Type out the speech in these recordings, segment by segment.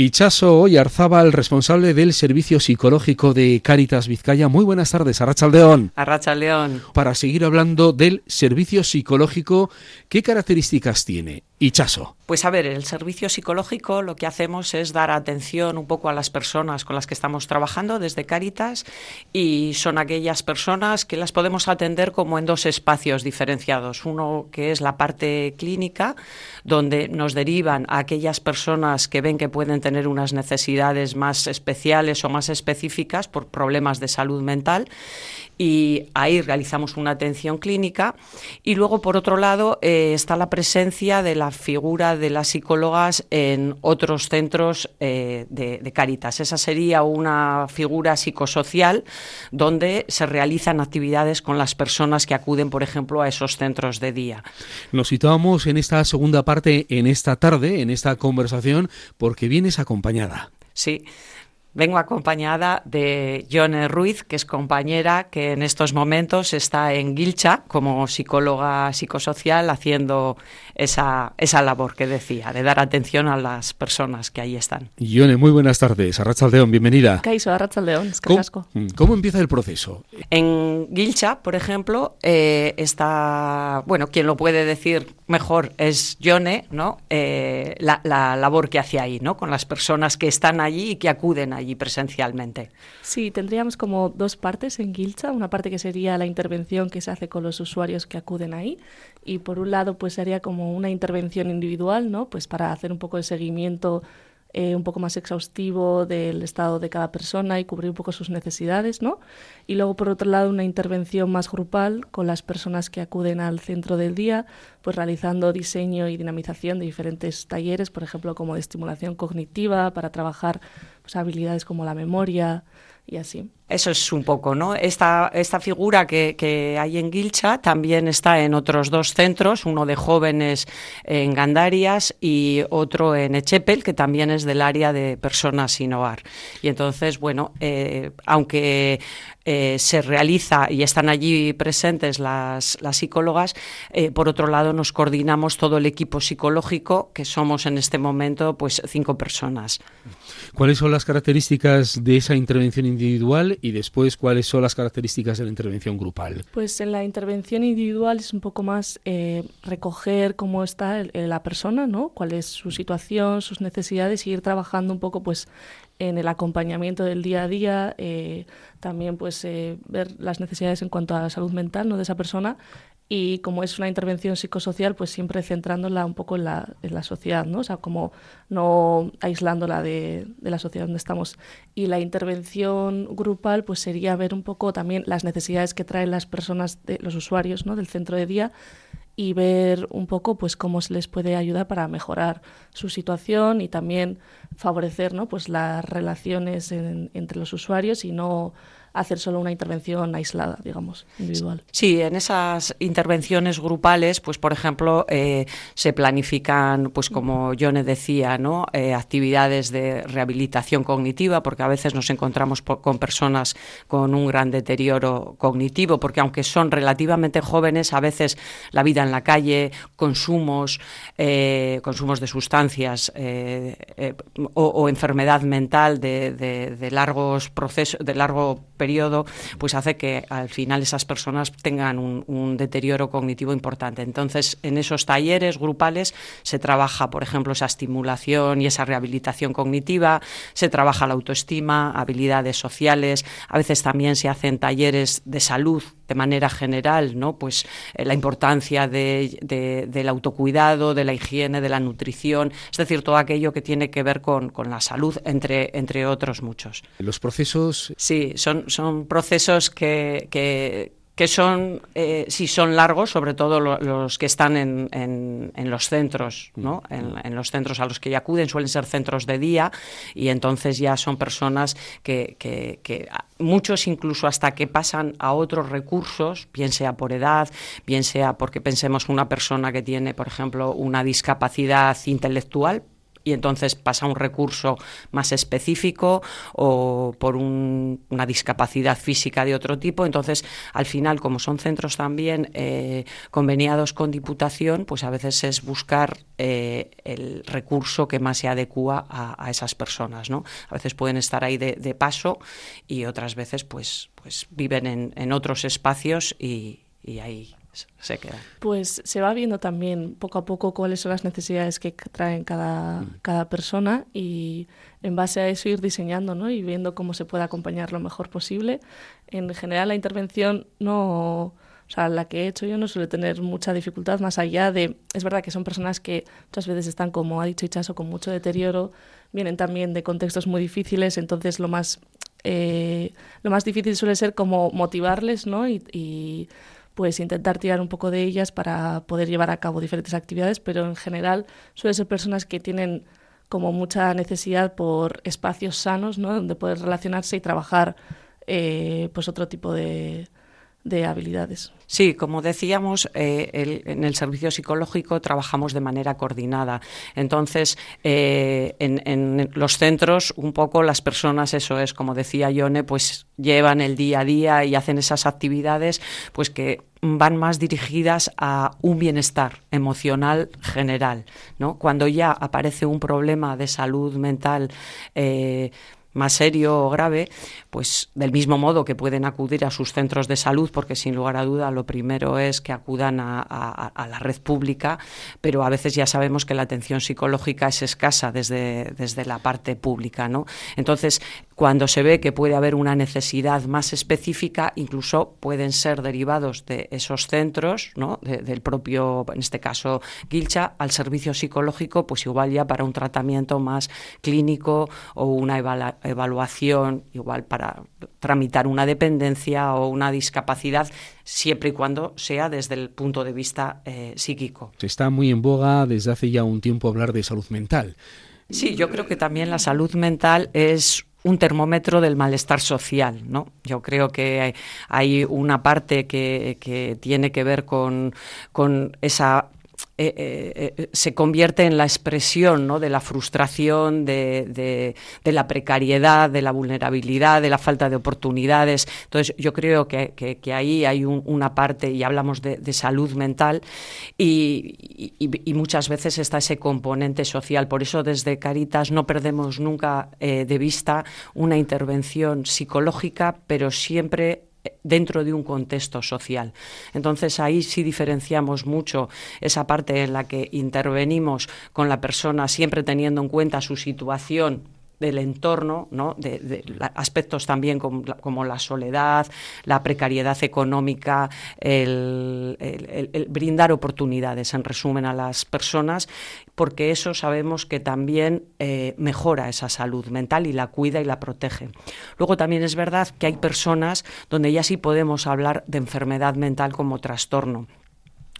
Y Chaso el responsable del servicio psicológico de Cáritas Vizcaya. Muy buenas tardes, Arrachaldeón. Arrachaldeón. Para seguir hablando del servicio psicológico, ¿qué características tiene? Pues a ver, el servicio psicológico lo que hacemos es dar atención un poco a las personas con las que estamos trabajando desde Cáritas y son aquellas personas que las podemos atender como en dos espacios diferenciados. Uno que es la parte clínica, donde nos derivan a aquellas personas que ven que pueden tener unas necesidades más especiales o más específicas por problemas de salud mental y ahí realizamos una atención clínica y luego por otro lado eh, está la presencia de la figura de las psicólogas en otros centros eh, de, de, Caritas. Esa sería una figura psicosocial donde se realizan actividades con las personas que acuden, por ejemplo, a esos centros de día. Nos situamos en esta segunda parte, en esta tarde, en esta conversación, porque vienes acompañada. Sí. Vengo acompañada de Yone Ruiz, que es compañera que en estos momentos está en Gilcha como psicóloga psicosocial haciendo esa, esa labor que decía, de dar atención a las personas que ahí están. Yone, muy buenas tardes. Arrachaldeón, bienvenida. Caiso, Arrachaldeón, es ¿Cómo, ¿Cómo empieza el proceso? En Gilcha, por ejemplo, eh, está, bueno, quien lo puede decir mejor es Yone, ¿no? Eh, la, la labor que hace ahí, ¿no? Con las personas que están allí y que acuden allí presencialmente. Sí, tendríamos como dos partes en Gilcha, una parte que sería la intervención que se hace con los usuarios que acuden ahí y por un lado pues sería como una intervención individual, ¿no? Pues para hacer un poco de seguimiento eh, un poco más exhaustivo del estado de cada persona y cubrir un poco sus necesidades, ¿no? Y luego, por otro lado, una intervención más grupal con las personas que acuden al centro del día, pues realizando diseño y dinamización de diferentes talleres, por ejemplo, como de estimulación cognitiva para trabajar habilidades como la memoria y así. Eso es un poco, ¿no? Esta, esta figura que, que, hay en Gilcha también está en otros dos centros, uno de jóvenes en Gandarias y otro en Echepel, que también es del área de personas sin hogar. Y entonces, bueno, eh, aunque eh, se realiza y están allí presentes las, las psicólogas, eh, por otro lado nos coordinamos todo el equipo psicológico, que somos en este momento pues cinco personas. ¿Cuáles son las características de esa intervención individual y después cuáles son las características de la intervención grupal. Pues en la intervención individual es un poco más eh, recoger cómo está la persona, ¿no? Cuál es su situación, sus necesidades y ir trabajando un poco pues en el acompañamiento del día a día, eh, también pues eh, ver las necesidades en cuanto a la salud mental ¿no? de esa persona y como es una intervención psicosocial, pues siempre centrándola un poco en la, en la sociedad, ¿no? O sea, como no aislándola de, de, la sociedad donde estamos. Y la intervención grupal, pues sería ver un poco también las necesidades que traen las personas, de, los usuarios, ¿no? Del centro de día y ver un poco pues cómo se les puede ayudar para mejorar su situación y también favorecer ¿no? pues las relaciones en, entre los usuarios y no hacer solo una intervención aislada, digamos, individual. Sí, en esas intervenciones grupales, pues por ejemplo, eh, se planifican, pues como Yone decía, ¿no? Eh, actividades de rehabilitación cognitiva, porque a veces nos encontramos con personas con un gran deterioro cognitivo, porque aunque son relativamente jóvenes, a veces la vida en la calle, consumos, eh, consumos de sustancias o, enfermedad mental de, de largos procesos, de largo periodo, pues hace que al final esas personas tengan un, un, deterioro cognitivo importante. Entonces, en esos talleres grupales se trabaja, por ejemplo, esa estimulación y esa rehabilitación cognitiva, se trabaja la autoestima, habilidades sociales, a veces también se hacen talleres de salud de manera general, ¿no? Pues eh, la importancia de, de, del autocuidado, de la higiene, de la nutrición, es decir, todo aquello que tiene que ver con, con la salud, entre, entre otros muchos. Los procesos. Sí, son, son procesos que, que, que son, eh, si son largos, sobre todo lo, los que están en, en, en los centros, ¿no? En, en, los centros a los que ya acuden, suelen ser centros de día, y entonces ya son personas que, que, que muchos incluso hasta que pasan a otros recursos, bien sea por edad, bien sea porque pensemos una persona que tiene, por ejemplo, una discapacidad intelectual, y entonces pasa un recurso más específico o por una discapacidad física de otro tipo. Entonces, al final, como son centros también eh, conveniados con Diputación, pues a veces es buscar eh, el recurso que más se adecua a, esas personas. ¿no? A veces pueden estar ahí de, paso y otras veces pues, pues viven en, en otros espacios y, y ahí se. Pues se va viendo también poco a poco cuáles son las necesidades que traen cada, mm. cada persona y en base a eso ir diseñando ¿no? y viendo cómo se puede acompañar lo mejor posible. En general la intervención no... O sea, la que he hecho yo no suele tener mucha dificultad más allá de... Es verdad que son personas que muchas veces están, como ha dicho Ichaso, con mucho deterioro, vienen también de contextos muy difíciles, entonces lo más, eh, lo más difícil suele ser como motivarles ¿no? y pues intentar tirar un poco de ellas para poder llevar a cabo diferentes actividades, pero en general suelen ser personas que tienen como mucha necesidad por espacios sanos, ¿no? donde poder relacionarse y trabajar eh, pues otro tipo de, de habilidades. Sí, como decíamos, eh, en el servicio psicológico trabajamos de manera coordinada. Entonces, eh, en, los centros, un poco las personas, eso es, como decía Yone, pues llevan el día a día y hacen esas actividades, pues que van más dirigidas a un bienestar emocional general, ¿no? Cuando ya aparece un problema de salud mental eh, más serio o grave, pues del mismo modo que pueden acudir a sus centros de salud, porque sin lugar a duda lo primero es que acudan a, la red pública, pero a veces ya sabemos que la atención psicológica es escasa desde, desde la parte pública. ¿no? Entonces, cuando se ve que puede haber una necesidad más específica, incluso pueden ser derivados de esos centros, ¿no? del propio, en este caso, Gilcha, al servicio psicológico, pues igual ya para un tratamiento más clínico o una evaluación, igual para tramitar una dependencia o una discapacidad, siempre y cuando sea desde el punto de vista eh, psíquico. Está muy en boga desde hace ya un tiempo hablar de salud mental. Sí, yo creo que también la salud mental es un termómetro del malestar social, ¿no? Yo creo que hay una parte que, que tiene que ver con, con esa eh, eh, eh, se convierte en la expresión ¿no? de la frustración, de, de, la precariedad, de la vulnerabilidad, de la falta de oportunidades. Entonces, yo creo que, que, ahí hay una parte, y hablamos de, salud mental, y, y, muchas veces está ese componente social. Por eso, desde Caritas no perdemos nunca de vista una intervención psicológica, pero siempre dentro de un contexto social. Entonces ahí sí diferenciamos mucho esa parte en la que intervenimos con la persona siempre teniendo en cuenta su situación del entorno, ¿no? de, aspectos también como, la soledad, la precariedad económica, el, brindar oportunidades, en resumen, a las personas, porque eso sabemos que también eh, mejora esa salud mental y la cuida y la protege. Luego también es verdad que hay personas donde ya sí podemos hablar de enfermedad mental como trastorno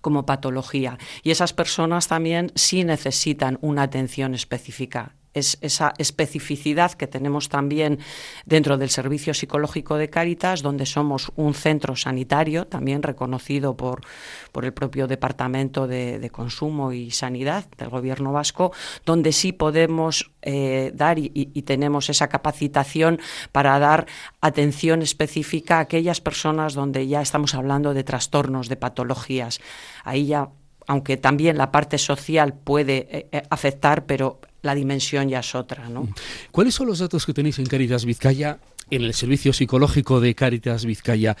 como patología. Y esas personas también sí necesitan una atención específica es esa especificidad que tenemos también dentro del servicio psicológico de Cáritas, donde somos un centro sanitario, también reconocido por, por el propio Departamento de, Consumo y Sanidad del Gobierno vasco, donde sí podemos eh, dar y, y, tenemos esa capacitación para dar atención específica a aquellas personas donde ya estamos hablando de trastornos, de patologías. Ahí ya aunque también la parte social puede eh, eh, afectar, pero la dimensión ya es otra. ¿no? ¿Cuáles son los datos que tenéis en Caritas Vizcaya? En el servicio psicológico de Caritas Vizcaya,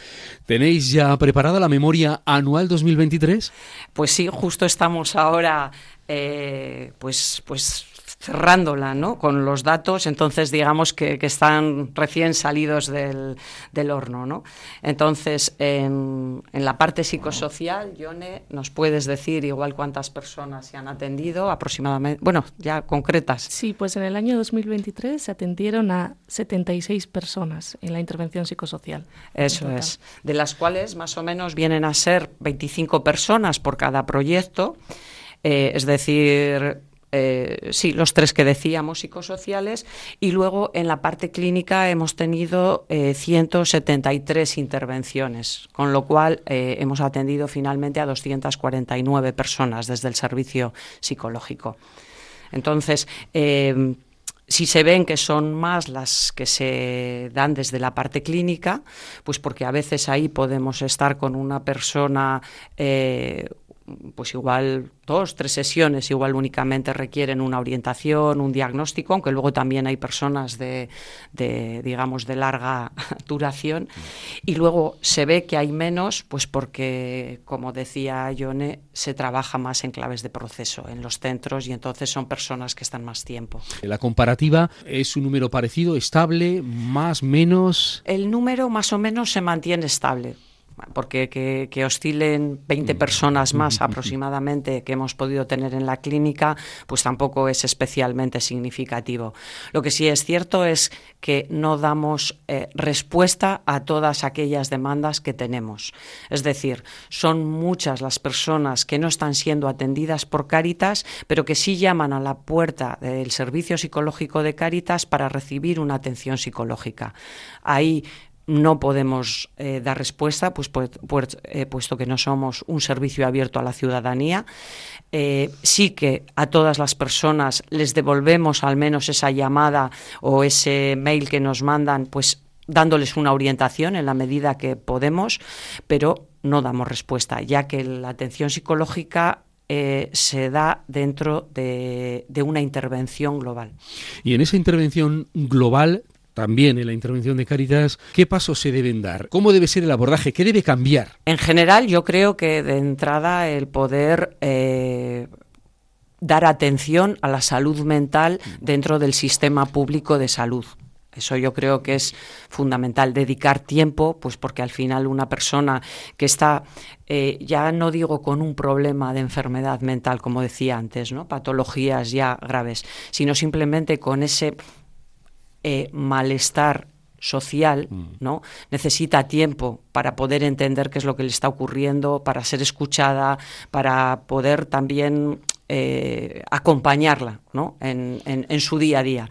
¿tenéis ya preparada la memoria anual 2023? Pues sí, justo estamos ahora, eh, pues, pues cerrándola ¿no? con los datos, entonces digamos que, están recién salidos del, del horno. ¿no? Entonces, en, en, la parte psicosocial, Yone, ¿nos puedes decir igual cuántas personas se han atendido aproximadamente? Bueno, ya concretas. Sí, pues en el año 2023 se atendieron a 76 personas en la intervención psicosocial. Eso es, de las cuales más o menos vienen a ser 25 personas por cada proyecto. Eh, es decir, eh, sí, los tres que decíamos psicosociales, y luego en la parte clínica hemos tenido 173 eh, intervenciones, con lo cual eh, hemos atendido finalmente a 249 personas desde el servicio psicológico. Entonces, si se ven que son más las que se dan desde la parte clínica, pues porque a veces ahí podemos estar con una persona pues igual dos, tres sesiones, igual únicamente requieren una orientación, un diagnóstico, aunque luego también hay personas de, digamos, de larga duración. Y luego se ve que hay menos, pues porque, como decía Yone, se trabaja más en claves de proceso en los centros y entonces son personas que están más tiempo. La comparativa es un número parecido, estable, más, menos. El número más o menos se mantiene estable porque que, oscilen 20 personas más aproximadamente que hemos podido tener en la clínica, pues tampoco es especialmente significativo. Lo que sí es cierto es que no damos eh, respuesta a todas aquellas demandas que tenemos. Es decir, son muchas las personas que no están siendo atendidas por Cáritas, pero que sí llaman a la puerta del servicio psicológico de Cáritas para recibir una atención psicológica. Ahí no podemos eh, dar respuesta, pues, eh, puesto que no somos un servicio abierto a la ciudadanía. Eh, sí que a todas las personas les devolvemos al menos esa llamada o ese mail que nos mandan, pues dándoles una orientación en la medida que podemos, pero no damos respuesta, ya que la atención psicológica se da dentro de, de, una intervención global. Y en esa intervención global también en la intervención de Caritas, ¿qué pasos se deben dar? ¿Cómo debe ser el abordaje? ¿Qué debe cambiar? En general, yo creo que de entrada el poder eh, dar atención a la salud mental dentro del sistema público de salud. Eso yo creo que es fundamental, dedicar tiempo, pues porque al final una persona que está, eh, ya no digo con un problema de enfermedad mental, como decía antes, ¿no? patologías ya graves, sino simplemente con ese eh, malestar social, mm. ¿no? Necesita tiempo para poder entender qué es lo que le está ocurriendo, para ser escuchada, para poder también eh, acompañarla ¿no? en, en, su día a día.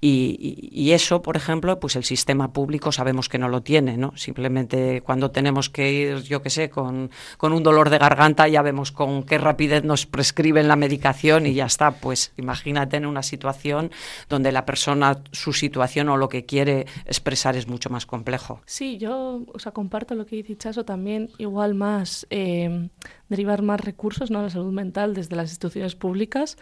Y, eso, por ejemplo, pues el sistema público sabemos que no lo tiene. ¿no? Simplemente cuando tenemos que ir, yo qué sé, con, con, un dolor de garganta, ya vemos con qué rapidez nos prescriben la medicación y ya está. Pues imagínate en una situación donde la persona, su situación o lo que quiere expresar es mucho más complejo. Sí, yo o sea, comparto lo que dice Chaso también, igual más. Eh, derivar más recursos ¿no? a la salud mental desde las instituciones públicas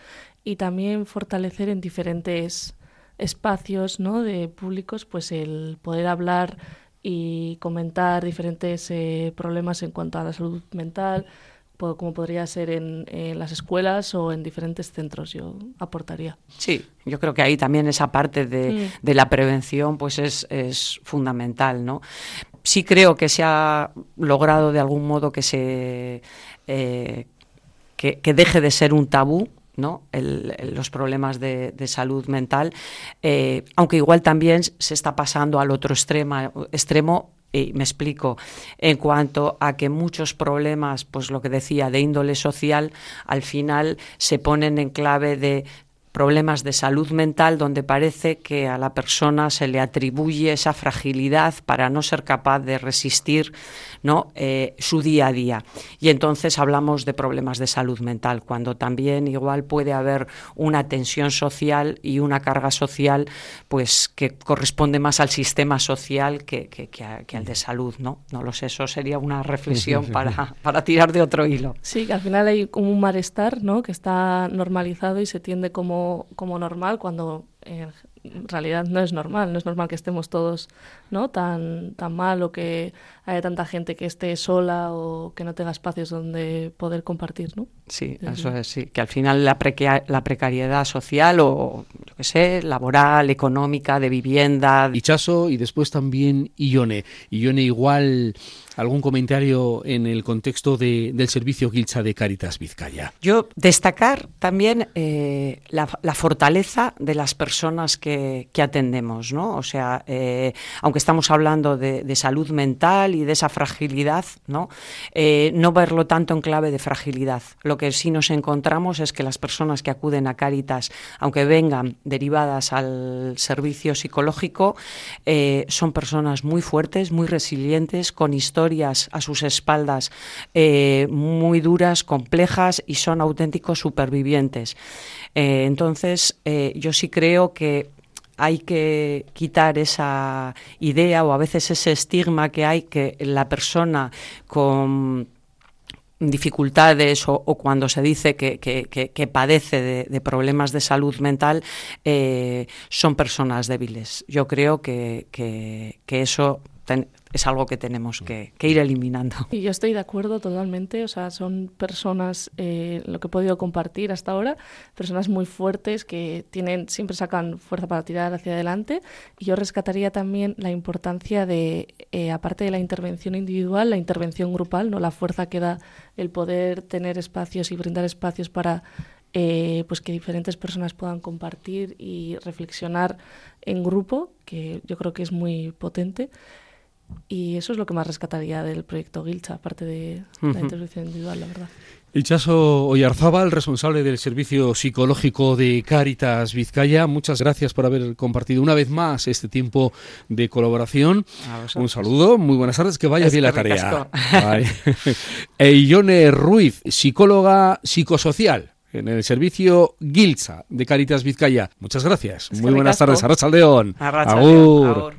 y también fortalecer en diferentes espacios ¿no? de públicos pues el poder hablar y comentar diferentes eh, problemas en cuanto a la salud mental, como podría ser en, las escuelas o en diferentes centros, yo aportaría. Sí, yo creo que ahí también esa parte de, mm. de la prevención pues es, es fundamental, ¿no? Sí creo que se ha logrado de algún modo que se eh, que, deje de ser un tabú ¿no? los problemas de, salud mental, eh, aunque igual también se está pasando al otro extremo, extremo y me explico, en cuanto a que muchos problemas, pues lo que decía, de índole social, al final se ponen en clave de problemas de salud mental donde parece que a la persona se le atribuye esa fragilidad para no ser capaz de resistir ¿no? Eh, su día a día. Y entonces hablamos de problemas de salud mental, cuando también igual puede haber una tensión social y una carga social pues que corresponde más al sistema social que, que, al de salud. ¿no? no lo sé, eso sería una reflexión para, para tirar de otro hilo. Sí, que al final hay como un malestar ¿no? que está normalizado y se tiende como como, normal cuando en realidad no es normal, no es normal que estemos todos ¿no? tan, tan mal o que haya tanta gente que esté sola o que no tenga espacios donde poder compartir, ¿no? Sí, eso es, sí, que al final la, la precariedad social o, yo qué sé, laboral, económica, de vivienda... Ichazo y después también Ione. Ione igual algún comentario en el contexto de, del servicio Gilcha de Caritas Vizcaya. Yo destacar también eh, la, la, fortaleza de las personas que que, atendemos, ¿no? O sea, eh, aunque estamos hablando de, salud mental y de esa fragilidad, ¿no? Eh, no verlo tanto en clave de fragilidad. Lo que sí nos encontramos es que las personas que acuden a Cáritas, aunque vengan derivadas al servicio psicológico, eh, son personas muy fuertes, muy resilientes, con historias a sus espaldas muy duras, complejas y son auténticos supervivientes. entonces, yo sí creo que hay que quitar esa idea o a veces ese estigma que hay que la persona con dificultades o, cuando se dice que, padece de, problemas de salud mental eh, son personas débiles. Yo creo que, eso es algo que tenemos que, ir eliminando. Y yo estoy de acuerdo totalmente, o sea, son personas, eh, lo que he podido compartir hasta ahora, personas muy fuertes que tienen, siempre sacan fuerza para tirar hacia adelante. Y yo rescataría también la importancia de, eh, aparte de la intervención individual, la intervención grupal, no la fuerza que da el poder tener espacios y brindar espacios para eh, pues que diferentes personas puedan compartir y reflexionar en grupo, que yo creo que es muy potente. Y eso es lo que más rescataría del proyecto Gilcha, aparte de la intervención individual, la verdad. Ichaso Oyarzábal, responsable del Servicio Psicológico de Cáritas Vizcaya, muchas gracias por haber compartido una vez más este tiempo de colaboración. Un saludo, muy buenas tardes, que vaya bien la tarea. e Ruiz, psicóloga psicosocial en el servicio Gilcha de Cáritas Vizcaya. Muchas gracias. Muy buenas tardes, Arracha León. Agur.